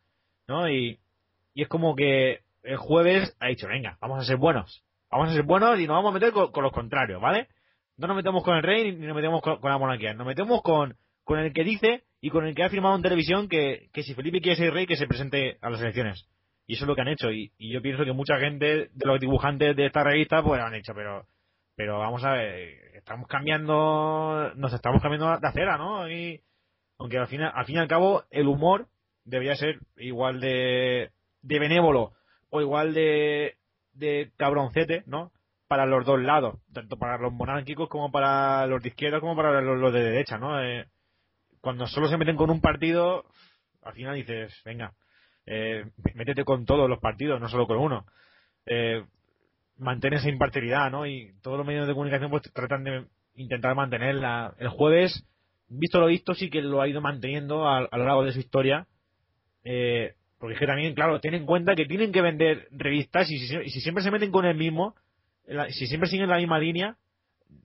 ¿no? Y, y es como que el jueves ha dicho, venga, vamos a ser buenos. Vamos a ser buenos y nos vamos a meter con, los contrarios, ¿vale? No nos metemos con el rey ni nos metemos con, la monarquía. Nos metemos con, con el que dice y con el que ha afirmado en televisión que, que si Felipe quiere ser rey, que se presente a las elecciones. Y eso es lo que han hecho. Y, y yo pienso que mucha gente de los dibujantes de esta revista, pues han hecho, pero pero vamos a ver, estamos cambiando, nos estamos cambiando de acera, ¿no? Y, aunque al fin, al fin y al cabo, el humor debería ser igual de, de benévolo o igual de, de cabroncete, ¿no? Para los dos lados, tanto para los monárquicos como para los de izquierda como para los, de derecha, ¿no? Eh, cuando solo se meten con un partido, al final dices, venga, Eh, métete con todos los partidos, no solo con uno. Eh, mantén esa imparcialidad, ¿no? Y todos los medios de comunicación pues tratan de intentar mantenerla. El jueves, visto lo visto, sí que lo ha ido manteniendo a, lo largo de su historia. Eh, porque es que también, claro, tienen en cuenta que tienen que vender revistas y si, si siempre se meten con el mismo, si siempre siguen la misma línea,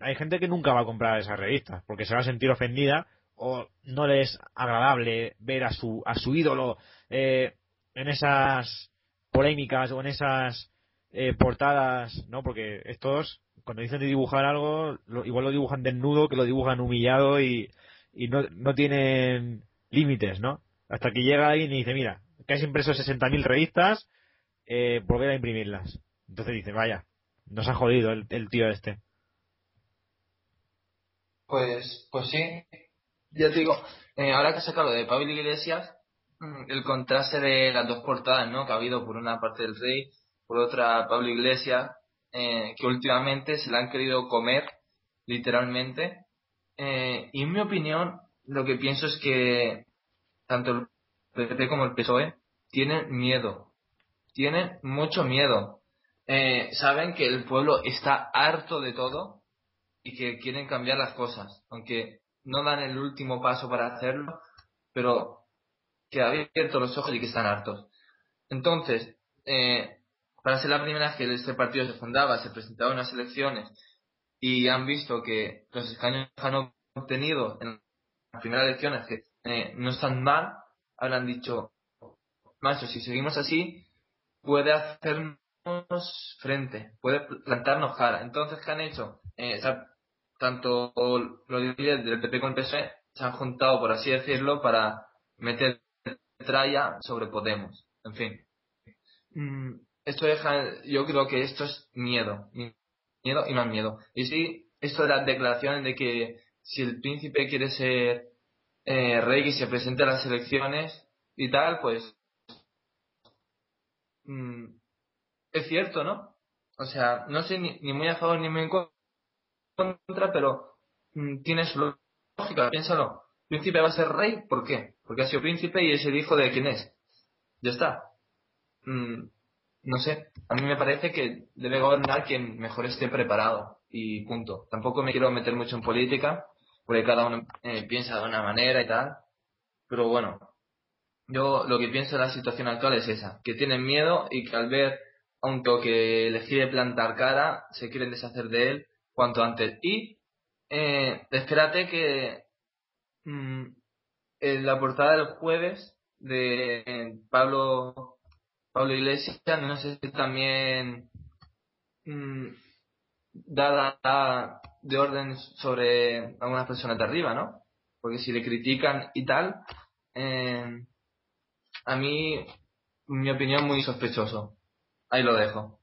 hay gente que nunca va a comprar esas revistas porque se va a sentir ofendida o no le es agradable ver a su, a su ídolo eh, en esas polémicas o en esas eh, portadas, ¿no? Porque estos, cuando dicen de dibujar algo, igual lo dibujan desnudo, que lo dibujan humillado y, y no, no tienen límites, ¿no? Hasta que llega alguien y dice, mira, que has impreso 60.000 revistas, eh, volver a imprimirlas. Entonces dice, vaya, nos ha jodido el, el tío este. Pues, pues sí. Ya te digo, eh, ahora que has sacado de Pablo Iglesias, mm, el contraste de las dos portadas, ¿no? Que ha habido por una parte del Rey, por otra Pablo Iglesias, eh, que últimamente se la han querido comer, literalmente. Y en mi opinión, lo que pienso es que tanto el PP como el PSOE tienen miedo. Tienen mucho miedo. saben que el pueblo está harto de todo y que quieren cambiar las cosas, aunque no dan el último paso para hacerlo, pero que han abierto los ojos y que están hartos. Entonces, eh, para ser la primera vez que este partido se fundaba, se presentaba unas elecciones y han visto que los escaños que han obtenido en las primeras elecciones eh, no están mal, habrán dicho, macho, si seguimos así, puede hacernos frente, puede plantarnos cara. Entonces, ¿qué han hecho? Eh, tanto los líderes del PP con el PSOE se han juntado, por así decirlo, para meter tralla sobre Podemos. En fin. Mm, esto deja, yo creo que esto es miedo. Miedo y más miedo. Y sí, esto de las declaraciones de que si el príncipe quiere ser eh, y se presenta a las elecciones y tal, pues mm, es cierto, ¿no? O sea, no sé ni, muy a favor ni muy en contra pero mm, tiene su lógica, piénsalo. Príncipe va a ser rey, ¿por qué? Porque ha sido príncipe y es el hijo de quién es. Ya está. Mm, no sé, a mí me parece que debe gobernar quien mejor esté preparado y punto. Tampoco me quiero meter mucho en política, porque cada uno eh, piensa de una manera y tal. Pero bueno, yo lo que pienso de la situación actual es esa, que tienen miedo y que al ver aunque que les quiere plantar cara, se quieren deshacer de él cuanto antes. Y eh, espérate que mm, en la portada del jueves de Pablo Pablo Iglesias, no sé si también mm, da, de orden sobre algunas personas de arriba, ¿no? Porque si le critican y tal, eh, a mí, mi opinión, muy sospechoso. Ahí lo dejo.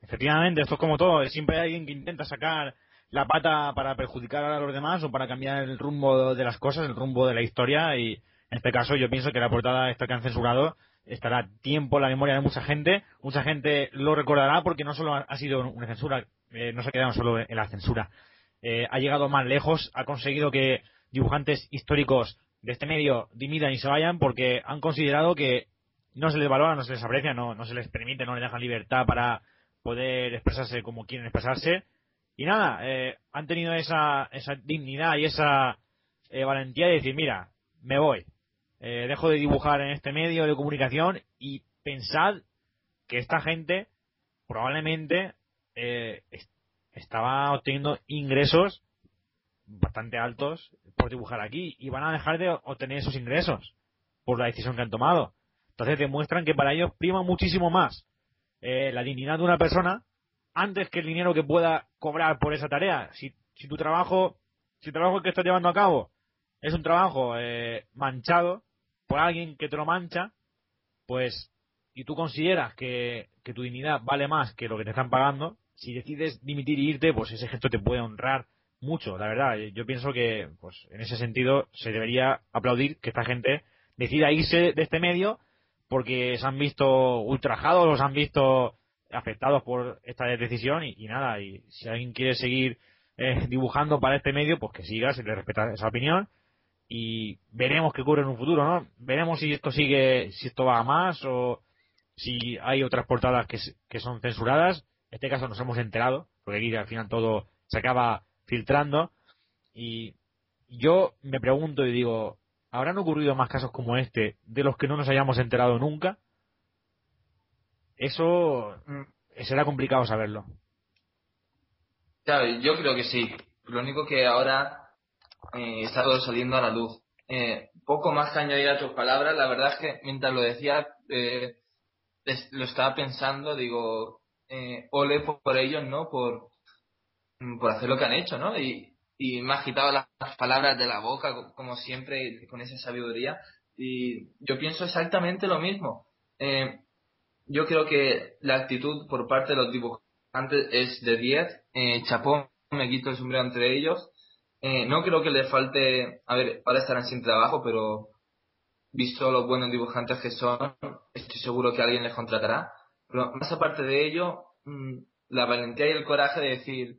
Efectivamente, esto es como todo. Siempre hay alguien que intenta sacar la pata para perjudicar a los demás o para cambiar el rumbo de las cosas, el rumbo de la historia. Y en este caso, yo pienso que la portada esta que han censurado estará tiempo en la memoria de mucha gente. Mucha gente lo recordará porque no solo ha sido una censura, eh, no se ha quedado solo en la censura. Eh, ha llegado más lejos, ha conseguido que dibujantes históricos de este medio dimidan y se vayan porque han considerado que no se les valora, no se les aprecia, no, no se les permite, no les dejan libertad para poder expresarse como quieren expresarse. Y nada, eh, han tenido esa, esa dignidad y esa eh, valentía de decir, mira, me voy, eh, dejo de dibujar en este medio de comunicación y pensad que esta gente probablemente estaba obteniendo ingresos bastante altos por dibujar aquí y van a dejar de obtener esos ingresos por la decisión que han tomado. Entonces demuestran que para ellos prima muchísimo más eh, la dignidad de una persona antes que el dinero que pueda cobrar por esa tarea. Si, si tu trabajo, si el trabajo que estás llevando a cabo es un trabajo eh, manchado por alguien que te lo mancha, pues, y tú consideras que, que tu dignidad vale más que lo que te están pagando, si decides dimitir y irte, pues ese gesto te puede honrar mucho, la verdad. Yo pienso que, pues, en ese sentido, se debería aplaudir que esta gente decida irse de este medio porque se han visto ultrajados, los han visto afectados por esta decisión y, nada, y si alguien quiere seguir eh, dibujando para este medio, pues que siga, se le respeta esa opinión y veremos qué ocurre en un futuro, ¿no? Veremos si esto sigue, si esto va a más o si hay otras portadas que, que son censuradas. En este caso nos hemos enterado, porque aquí al final todo se acaba filtrando y yo me pregunto y digo, ¿habrán ocurrido más casos como este de los que no nos hayamos enterado nunca? Eso mm. será complicado saberlo. Claro, yo creo que sí. Lo único que ahora eh, está todo saliendo a la luz. Eh, poco más que añadir a tus palabras. La verdad es que mientras lo decía, eh, lo estaba pensando, digo, eh, ole por, ellos, ¿no? Por, por hacer lo que han hecho, ¿no? Y, y me ha quitado las, palabras de la boca, como siempre, con esa sabiduría. Y yo pienso exactamente lo mismo. Eh, yo creo que la actitud por parte de los dibujantes es de 10. Eh, chapón, me quito el sombrero entre ellos. Eh, no creo que le falte, a ver, ahora estarán sin trabajo, pero visto los buenos dibujantes que son, estoy seguro que alguien les contratará. Pero más aparte de ello, mm, la valentía y el coraje de decir,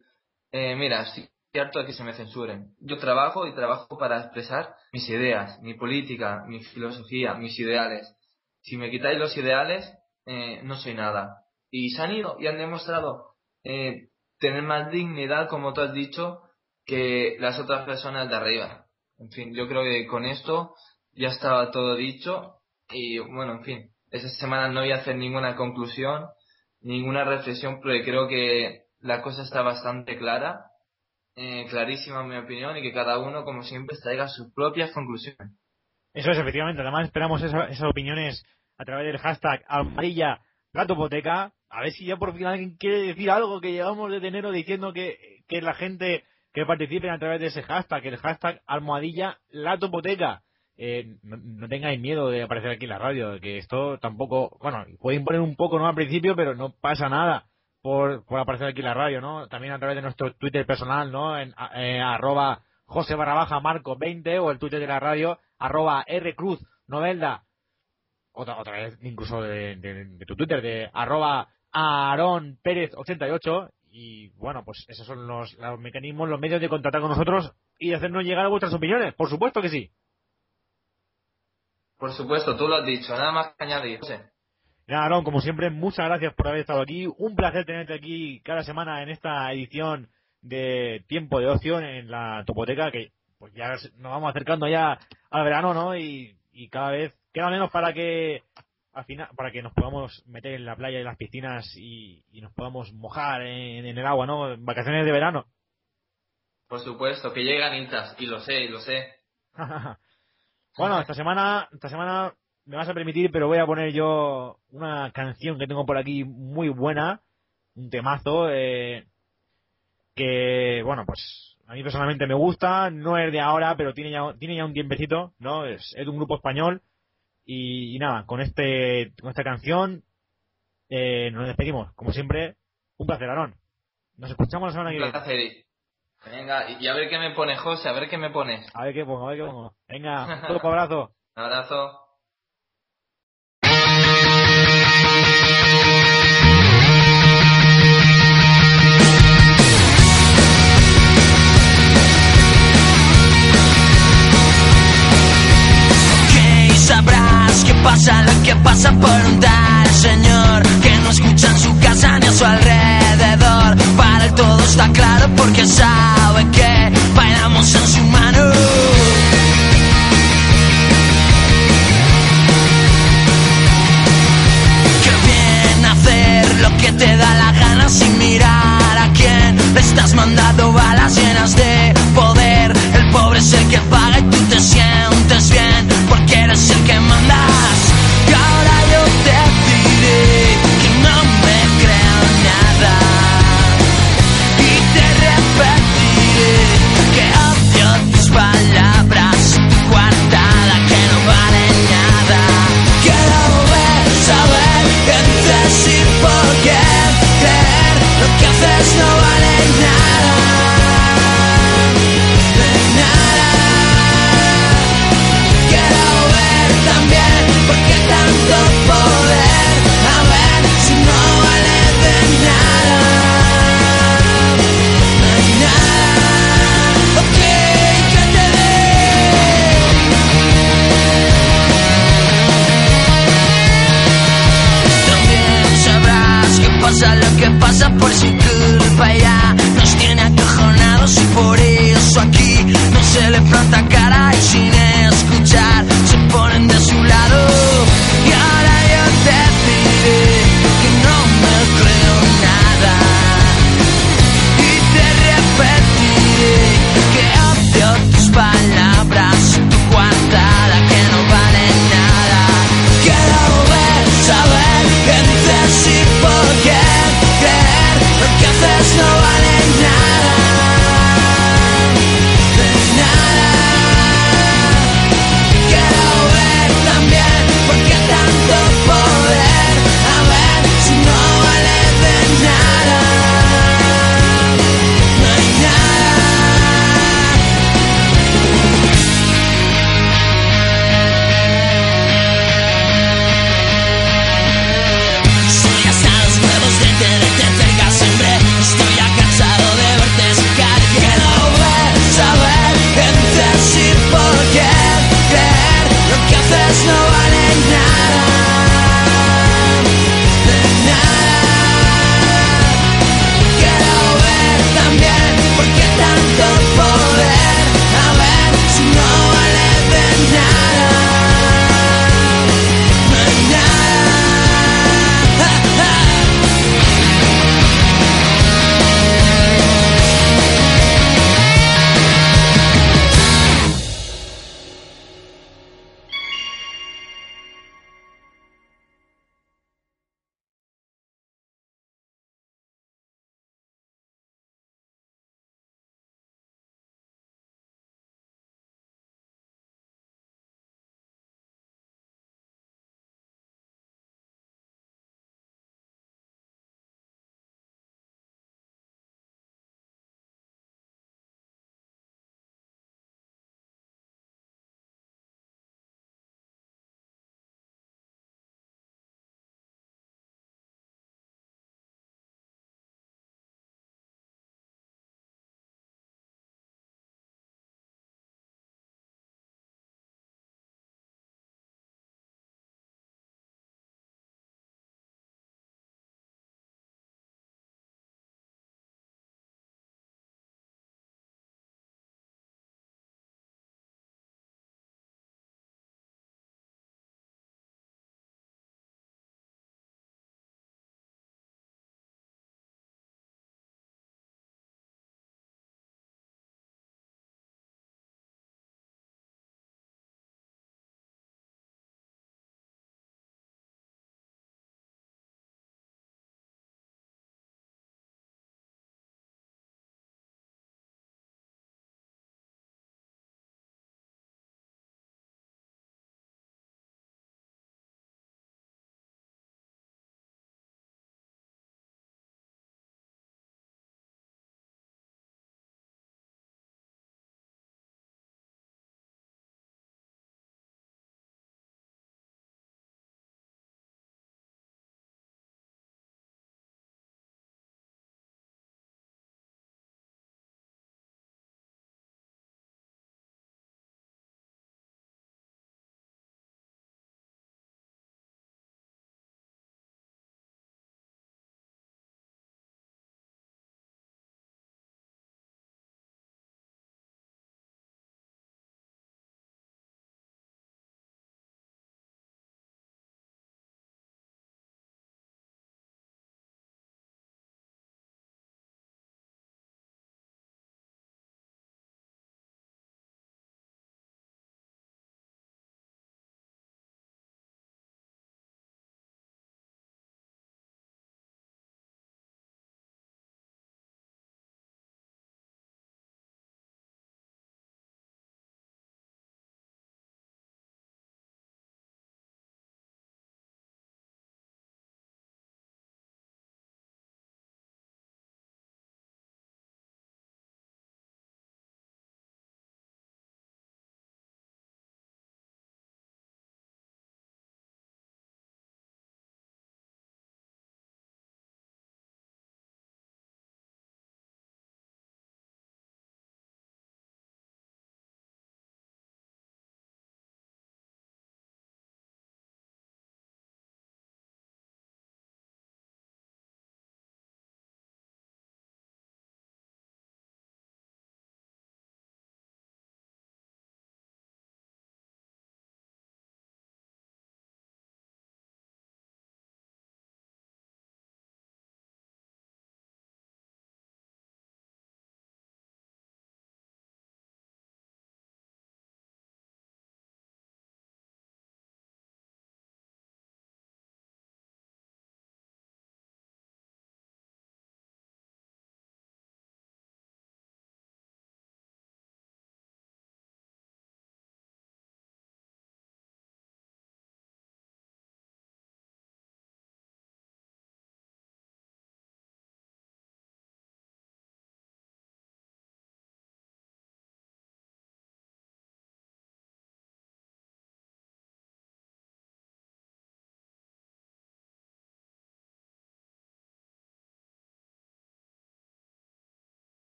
eh, mira, sí, cierto que se me censuren. Yo trabajo y trabajo para expresar mis ideas, mi política, mi filosofía, mis ideales. Si me quitáis los ideales, eh, no soy nada. Y se han ido y han demostrado eh, tener más dignidad, como tú has dicho, que las otras personas de arriba. En fin, yo creo que con esto ya estaba todo dicho y bueno, en fin, esa semana no voy a hacer ninguna conclusión, ninguna reflexión, porque creo que la cosa está bastante clara eh, clarísima en mi opinión y que cada uno, como siempre, traiga sus propias conclusiones. Eso es, efectivamente. Además, esperamos esas opiniones a través del hashtag amarilla gatopoteca. A ver si ya por fin alguien quiere decir algo que llevamos desde enero diciendo que, que la gente que participe a través de ese hashtag, el hashtag almohadilla latopoteca. Eh, no, tengáis miedo de aparecer aquí en la radio, que esto tampoco, bueno, pueden poner un poco no al principio, pero no pasa nada por, por aparecer aquí en la radio, ¿no? También a través de nuestro Twitter personal, ¿no? En eh, arroba José barra baja Marco 20 o el Twitter de la radio arroba R Cruz Novelda. Otra, otra vez incluso de, tu Twitter de arroba Aaron Pérez 88 y bueno, pues esos son los, los mecanismos, los medios de contactar con nosotros y de hacernos llegar a vuestras opiniones. Por supuesto que sí. Por supuesto, tú lo has dicho, nada más que añadir. José. Aaron, como siempre, muchas gracias por haber estado aquí. Un placer tenerte aquí cada semana en esta edición de Tiempo de Ocio en la Topoteca, que pues ya nos vamos acercando ya al verano, ¿no? Y, cada vez queda menos para que al final, para que nos podamos meter en la playa y las piscinas y, nos podamos mojar en, el agua, ¿no? En vacaciones de verano. Por supuesto, que llegan hinchas, y lo sé, y lo sé. bueno, esta semana, esta semana me vas a permitir, pero voy a poner yo una canción que tengo por aquí muy buena, un temazo, eh, que, bueno, pues a mí personalmente me gusta, no es de ahora, pero tiene ya, tiene ya un tiempecito, ¿no? Es, es de un grupo español. Y, nada, con este con esta canción eh, nos despedimos. Como siempre, un placer, Aaron. Nos escuchamos la semana que viene. Venga, y a ver qué me pone José, a ver qué me pones. A ver qué pongo, a ver qué pongo. Venga, un abrazo. un abrazo. sabrás qué pasa lo que pasa por un tal señor que no escucha en su casa ni a su alrededor. Todo está claro porque sabe que bailamos en su mano. lo que te da la gana sin mirar a quién le estás mandando balas llenas de poder. El pobre es el que paga y tú te sientes bien porque eres el que mandas.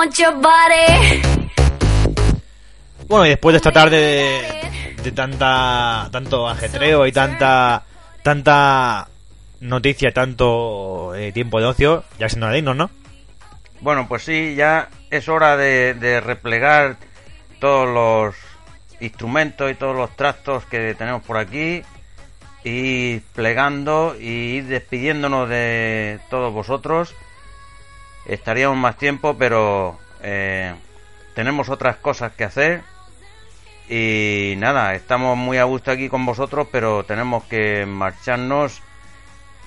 Want your body. Bueno, y después de esta tarde de, de tanta tanto ajetreo y tanta tanta noticia, tanto eh, tiempo de ocio, ya siendo hora de irnos, ¿no? Bueno, pues sí, ya es hora de, de replegar todos los instrumentos y todos los tractos que tenemos por aquí y plegando y ir despidiéndonos de todos vosotros. Estaríamos más tiempo, pero eh, tenemos otras cosas que hacer. Y nada, estamos muy a gusto aquí con vosotros, pero tenemos que marcharnos.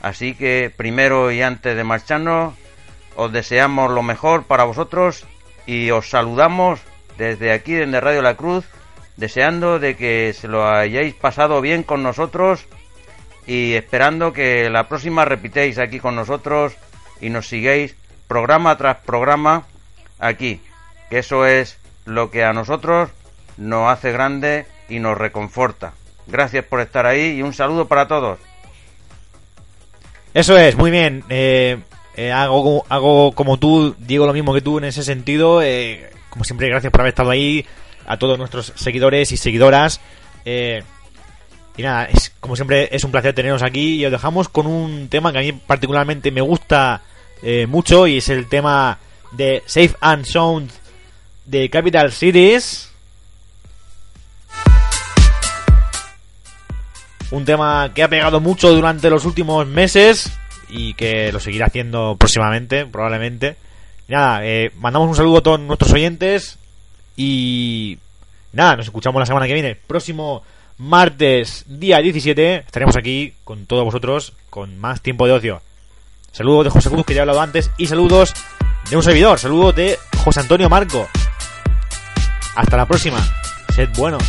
Así que primero y antes de marcharnos, os deseamos lo mejor para vosotros y os saludamos desde aquí, desde Radio La Cruz, deseando de que se lo hayáis pasado bien con nosotros y esperando que la próxima repitéis aquí con nosotros y nos sigáis programa tras programa aquí, que eso es lo que a nosotros nos hace grande y nos reconforta. Gracias por estar ahí y un saludo para todos. Eso es, muy bien. Eh, eh, hago, hago como tú, digo lo mismo que tú en ese sentido. Eh, como siempre, gracias por haber estado ahí. A todos nuestros seguidores y seguidoras. Y nada, es, como siempre es un placer teneros aquí y os dejamos con un tema que a mí particularmente me gusta eh, mucho y es el tema de Safe and Sound de Capital Cities. Un tema que ha pegado mucho durante los últimos meses y que lo seguirá haciendo próximamente, probablemente. Nada, eh, mandamos un saludo a todos nuestros oyentes y nada, nos escuchamos la semana que viene. Próximo martes, día 17, estaremos aquí con todos vosotros con más tiempo de ocio. Saludos de José Cruz, que ya he hablado antes, y saludos de un servidor. Saludos de José Antonio Marco. Hasta la próxima. Sed buenos.